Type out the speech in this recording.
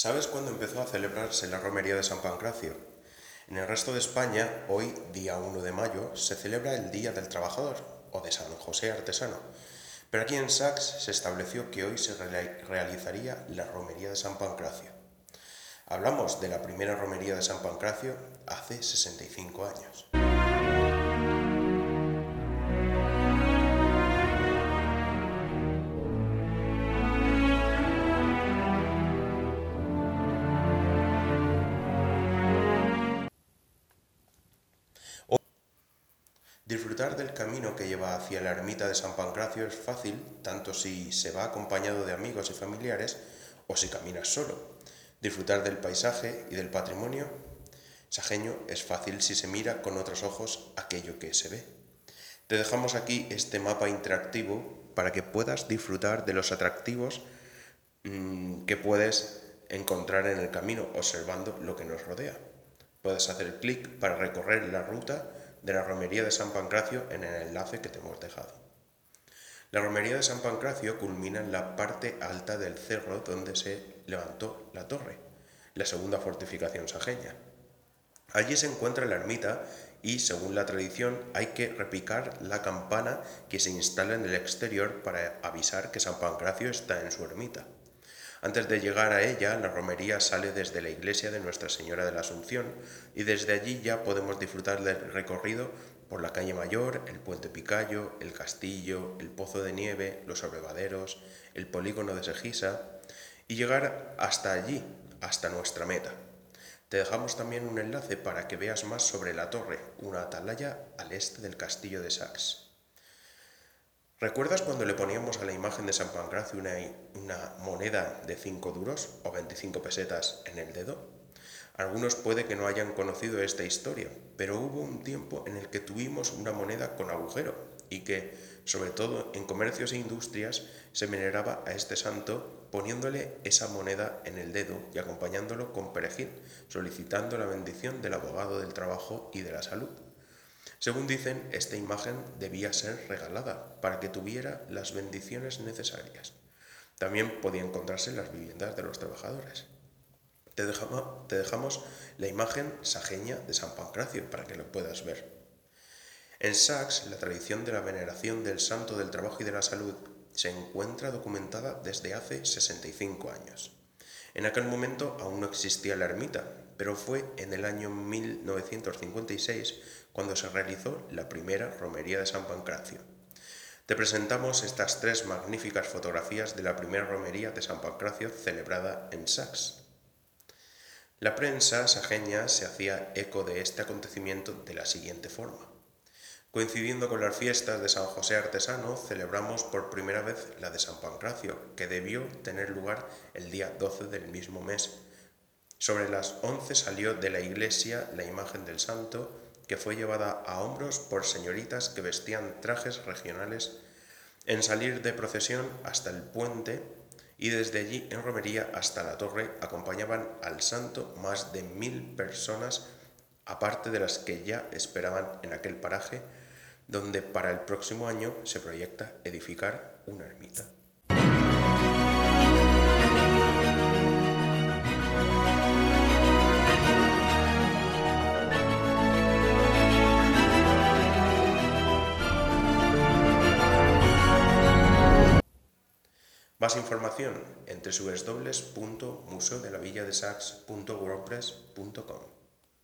¿Sabes cuándo empezó a celebrarse la romería de San Pancracio? En el resto de España, hoy, día 1 de mayo, se celebra el Día del Trabajador o de San José Artesano. Pero aquí en Sax se estableció que hoy se realizaría la romería de San Pancracio. Hablamos de la primera romería de San Pancracio hace 65 años. Disfrutar del camino que lleva hacia la ermita de San Pancracio es fácil, tanto si se va acompañado de amigos y familiares o si caminas solo. Disfrutar del paisaje y del patrimonio sajeño es fácil si se mira con otros ojos aquello que se ve. Te dejamos aquí este mapa interactivo para que puedas disfrutar de los atractivos mm, que puedes encontrar en el camino observando lo que nos rodea. Puedes hacer clic para recorrer la ruta de la romería de San Pancracio en el enlace que te hemos dejado. La romería de San Pancracio culmina en la parte alta del cerro donde se levantó la torre, la segunda fortificación sajeña. Allí se encuentra la ermita y, según la tradición, hay que repicar la campana que se instala en el exterior para avisar que San Pancracio está en su ermita. Antes de llegar a ella, la romería sale desde la iglesia de Nuestra Señora de la Asunción y desde allí ya podemos disfrutar del recorrido por la calle Mayor, el puente Picayo, el castillo, el pozo de nieve, los abrevaderos, el polígono de Segisa y llegar hasta allí, hasta nuestra meta. Te dejamos también un enlace para que veas más sobre la torre, una atalaya al este del castillo de Sax. ¿Recuerdas cuando le poníamos a la imagen de San Pancracio una, moneda de 5 duros o 25 pesetas en el dedo? Algunos puede que no hayan conocido esta historia, pero hubo un tiempo en el que tuvimos una moneda con agujero y que, sobre todo en comercios e industrias, se veneraba a este santo poniéndole esa moneda en el dedo y acompañándolo con perejil, solicitando la bendición del abogado del trabajo y de la salud. Según dicen, esta imagen debía ser regalada para que tuviera las bendiciones necesarias. También podía encontrarse en las viviendas de los trabajadores. Te dejamos, la imagen sajeña de San Pancracio para que lo puedas ver. En Sax, la tradición de la veneración del santo del trabajo y de la salud se encuentra documentada desde hace 65 años. En aquel momento aún no existía la ermita, pero fue en el año 1956 cuando se realizó la primera romería de San Pancracio. Te presentamos estas tres magníficas fotografías de la primera romería de San Pancracio celebrada en Sax. La prensa sajeña se hacía eco de este acontecimiento de la siguiente forma. Coincidiendo con las fiestas de San José Artesano, celebramos por primera vez la de San Pancracio, que debió tener lugar el día 12 del mismo mes sobre las once salió de la iglesia la imagen del santo, que fue llevada a hombros por señoritas que vestían trajes regionales en salir de procesión hasta el puente y desde allí en romería hasta la torre acompañaban al santo más de mil personas, aparte de las que ya esperaban en aquel paraje, donde para el próximo año se proyecta edificar una ermita. Más información en www.museodelavilladesax.wordpress.com.